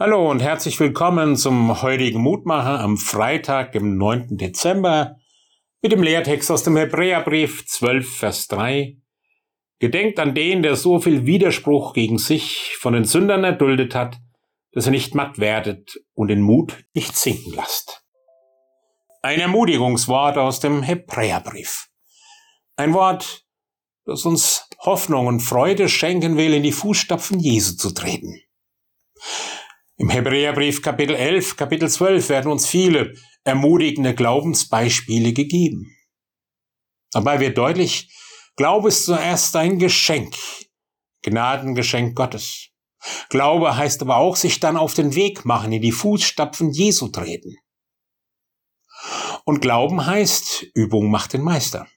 Hallo und herzlich willkommen zum heutigen Mutmacher am Freitag, dem 9. Dezember, mit dem Lehrtext aus dem Hebräerbrief 12, Vers 3. Gedenkt an den, der so viel Widerspruch gegen sich von den Sündern erduldet hat, dass ihr nicht matt werdet und den Mut nicht sinken lasst. Ein Ermutigungswort aus dem Hebräerbrief. Ein Wort, das uns Hoffnung und Freude schenken will, in die Fußstapfen Jesu zu treten. Im Hebräerbrief Kapitel 11, Kapitel 12 werden uns viele ermutigende Glaubensbeispiele gegeben. Dabei wird deutlich, Glaube ist zuerst ein Geschenk, Gnadengeschenk Gottes. Glaube heißt aber auch sich dann auf den Weg machen, in die Fußstapfen Jesu treten. Und Glauben heißt, Übung macht den Meister.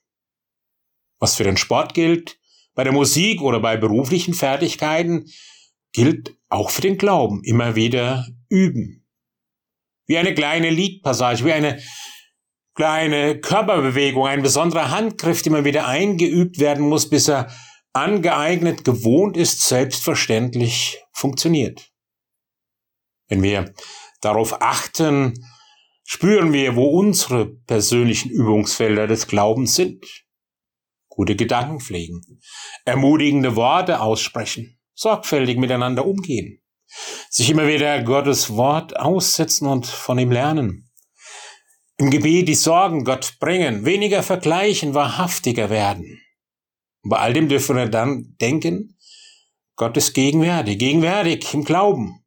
Was für den Sport gilt, bei der Musik oder bei beruflichen Fertigkeiten, gilt auch für den Glauben immer wieder üben. Wie eine kleine Liedpassage, wie eine kleine Körperbewegung, ein besonderer Handgriff, der immer wieder eingeübt werden muss, bis er angeeignet, gewohnt ist, selbstverständlich funktioniert. Wenn wir darauf achten, spüren wir, wo unsere persönlichen Übungsfelder des Glaubens sind. Gute Gedanken pflegen, ermutigende Worte aussprechen, sorgfältig miteinander umgehen, sich immer wieder Gottes Wort aussetzen und von ihm lernen. Im Gebet die Sorgen Gott bringen, weniger vergleichen, wahrhaftiger werden. Und bei all dem dürfen wir dann denken, Gott ist gegenwärtig, gegenwärtig im Glauben.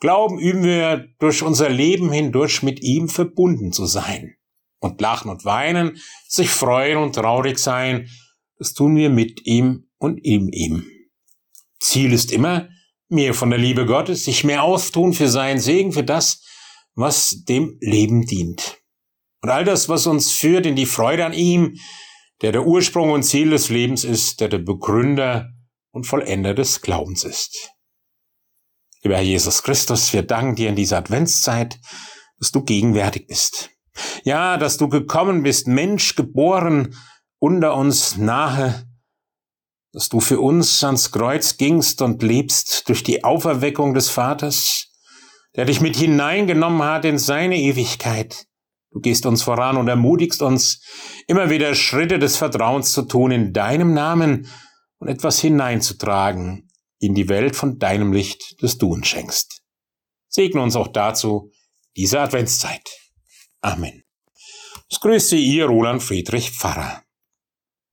Glauben üben wir durch unser Leben hindurch mit ihm verbunden zu sein. Und lachen und weinen, sich freuen und traurig sein, das tun wir mit ihm und in ihm. Ziel ist immer, mehr von der Liebe Gottes, sich mehr auftun für seinen Segen, für das, was dem Leben dient. Und all das, was uns führt in die Freude an ihm, der der Ursprung und Ziel des Lebens ist, der der Begründer und Vollender des Glaubens ist. Lieber Herr Jesus Christus, wir danken dir in dieser Adventszeit, dass du gegenwärtig bist. Ja, dass du gekommen bist, Mensch geboren, unter uns nahe, dass du für uns ans Kreuz gingst und lebst durch die Auferweckung des Vaters, der dich mit hineingenommen hat in seine Ewigkeit. Du gehst uns voran und ermutigst uns, immer wieder Schritte des Vertrauens zu tun in deinem Namen und etwas hineinzutragen in die Welt von deinem Licht, das du uns schenkst. Segne uns auch dazu diese Adventszeit. Amen. Es grüßt Sie Ihr Roland Friedrich Pfarrer.